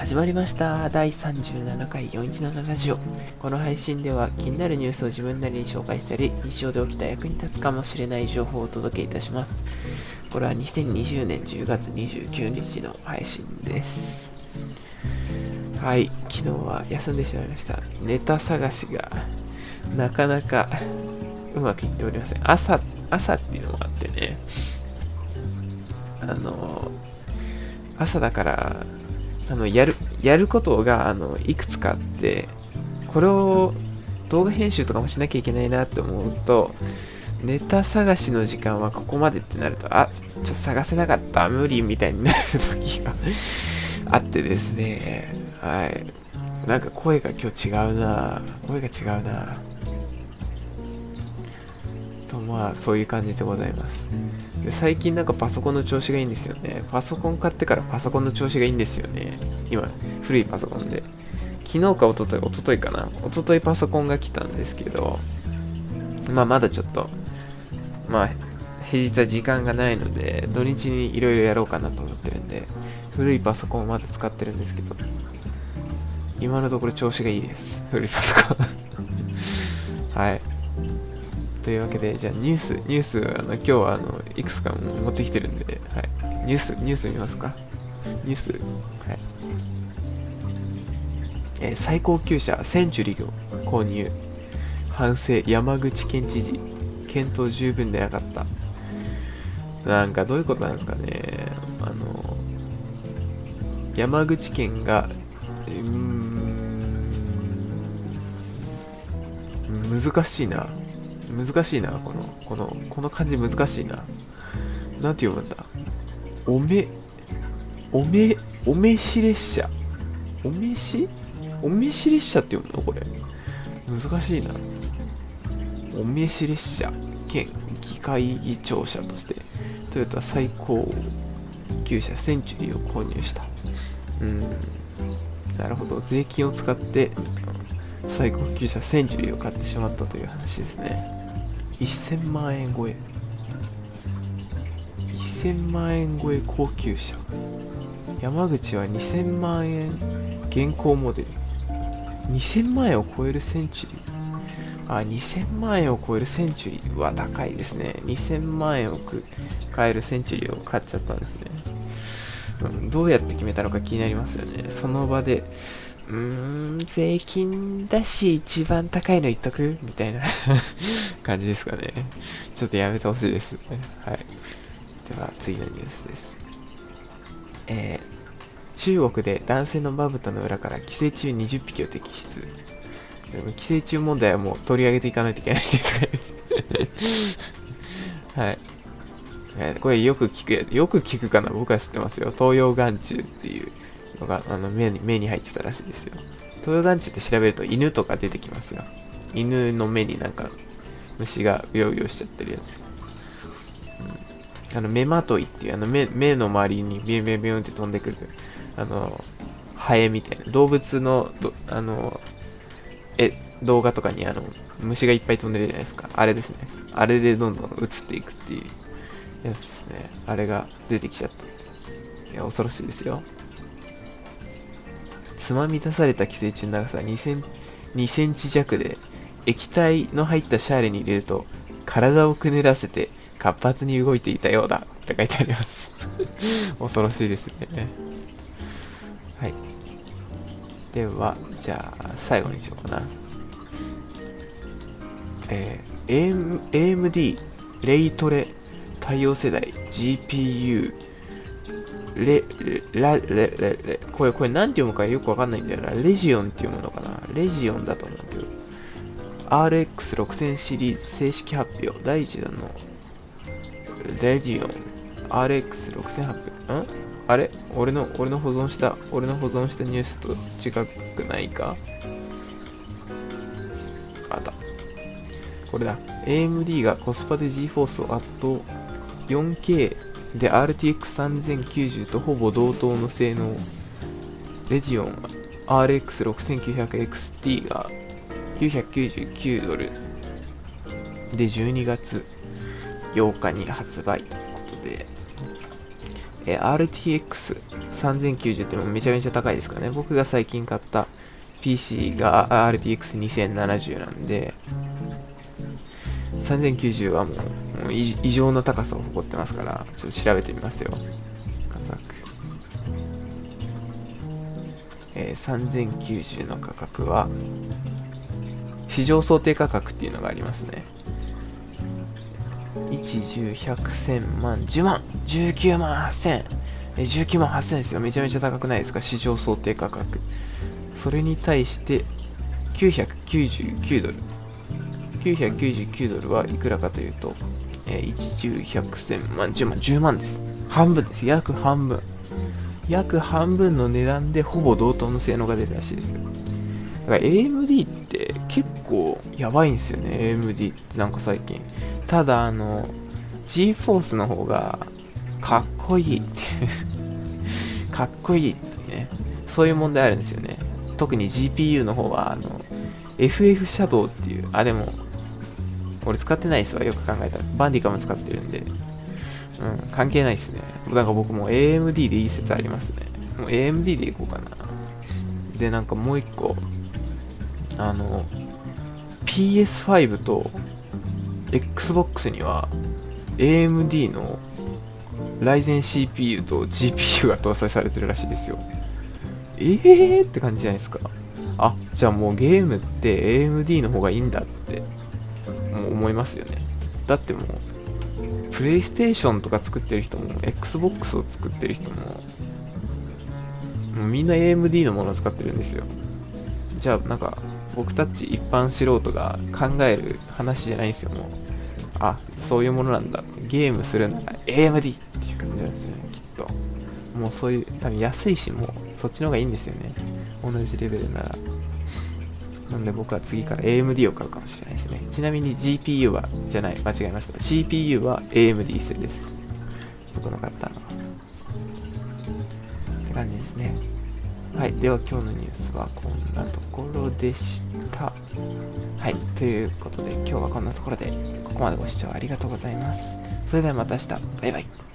始まりました。第37回417ラジオ。この配信では気になるニュースを自分なりに紹介したり日常で起きた役に立つかもしれない情報をお届けいたします。これは2020年10月29日の配信です。はい。昨日は休んでしまいました。ネタ探しがなかなかうまくいっておりません。朝朝っていうのもあってね。あの朝だからあのやるやることがあのいくつかあってこれを動画編集とかもしなきゃいけないなって思うとネタ探しの時間はここまでってなるとあちょっと探せなかった。無理みたいになる時が あってですね。はい。なんか声が今日違うな。声が違うな。まあそういう感じでございます。で最近なんかパソコンの調子がいいんですよね。パソコン買ってからパソコンの調子がいいんですよね。今古いパソコンで。昨日か一昨日一昨日かな。一昨日パソコンが来たんですけどまあまだちょっとまあ平日は時間がないので土日にいろいろやろうかなと思ってるんで古いパソコンをまだ使ってるんですけど今のところ調子がいいです。古いパソコン。はい。というわけで、じゃあニュース、ニュース、あの今日はあのいくつか持ってきてるんで、はい、ニュース、ニュース見ますか？ニュース、はい。えー、最高級車センチュリーを購入。反省、山口県知事。検討十分でなかった。なんかどういうことなんですかね。あの、山口県が、うーん、難しいな。難しいな、この、この、この漢字難しいな。なんて読むんだ？おめ、おめ、おめし列車。おめし？おめし列車って読むの？これ。難しいな。おめし列車兼議会議長車として、トヨタ最高級車センチュリーを購入した。うん。なるほど。税金を使って最高級車センチュリーを買ってしまったという話ですね。1000万円超え。1000万円超え高級車。山口は2000万円現行モデル。2000万円を超えるセンチュリー。あ2000万円を超えるセンチュリーは高いですね。2000万円を買えるセンチュリーを買っちゃったんですね、うん、どうやって決めたのか気になりますよね。その場でうーん、税金だし一番高いの言っとく？みたいな 感じですかね。ちょっとやめてほしいですね。はい。では、次のニュースです。えー、中国で男性のまぶたの裏から寄生虫20匹を摘出。寄生虫問題はもう取り上げていかないといけないです はい。えー、これよく聞くや、よく聞くかな僕は知ってますよ。東洋眼中っていうのがあの目に目に入ってたらしいですよ。東洋眼中って調べると犬とか出てきますよ。犬の目になんか虫がうようよしちゃってるやつ。うん、あの目まといっていうあの目目の周りにビュンビュンビュンって飛んでくるあのハエみたいな動物のあのえ動画とかにあの虫がいっぱい飛んでるじゃないですか。あれですね。あれでどんどん映っていくっていうやつですね。あれが出てきちゃった。いや、恐ろしいですよ。つまみ出された寄生虫の長さ2セン ,2 センチ弱で液体の入ったシャーレに入れると体をくねらせて活発に動いていたようだって書いてあります。恐ろしいですね。はい。ではじゃあ最後にしようかな。えー、AMD レイトレ対応世代 GPU レ、ラ、レ、レ、レ、これ、これ何て読むかよくわかんないんだよな。レジオンって読むのかなレジオンだと思うけど。RX6000 シリーズ正式発表。第1弾の、レジオン。RX6800。んあれ？俺の、俺の保存した、俺の保存したニュースと違くないか？あった。これだ。AMD がコスパで GForce を圧倒。4K で RTX3090 とほぼ同等の性能。レジオン RX6900XT が999ドル。で12月8日に発売ということで、え RTX3090 ってもめちゃめちゃ高いですかね。僕が最近買った PC が RTX2070 なんで、3090はもうもう異常な高さを誇ってますから、ちょっと調べてみますよ。価格。えー、3090の価格は、市場想定価格っていうのがありますね。1、10、100、1000万、10万、19万8000。え、19万8000ですよ。めちゃめちゃ高くないですか？市場想定価格。それに対して、999ドル。999ドルはいくらかというと、えー、1、10、100、1000万、10万、10万です。半分です。約半分。約半分の値段でほぼ同等の性能が出るらしいです。だから AMD って結構やばいんですよね。AMD ってなんか最近。ただあの、GForce の方がかっこいいっていう かっこいいってね。そういう問題あるんですよね。特に GPU の方はあの、FF シャドウっていう、あ、でも、俺使ってないっすわ、よく考えたら。バンディカも使ってるんで。うん、関係ないっすね。なんか僕も AMD でいい説ありますね。もう AMD でいこうかな。で、なんかもう一個、あの、PS5 と Xbox には AMD の Ryzen CPU と GPU が搭載されてるらしいですよ。えーって感じじゃないですか。あ、じゃあもうゲームって AMD の方がいいんだってもう思いますよね。だってもう、プレイステーションとか作ってる人も、Xbox を作ってる人も、もうみんな AMD のものを使ってるんですよ。じゃあなんか、僕たち一般素人が考える話じゃないんですよ、もう。あ、そういうものなんだ。ゲームするなら AMD っていう感じなんですよね、きっと。もうそういう、多分安いし、もうそっちの方がいいんですよね。同じレベルなら。なんで僕は次から AMD を買うかもしれないですね。ちなみに GPU は、じゃない、間違えました。CPU は AMD 製です。僕の買ったの。って感じですね。はい。では今日のニュースはこんなところでした。はい。ということで今日はこんなところで、ここまでご視聴ありがとうございます。それではまた明日。バイバイ。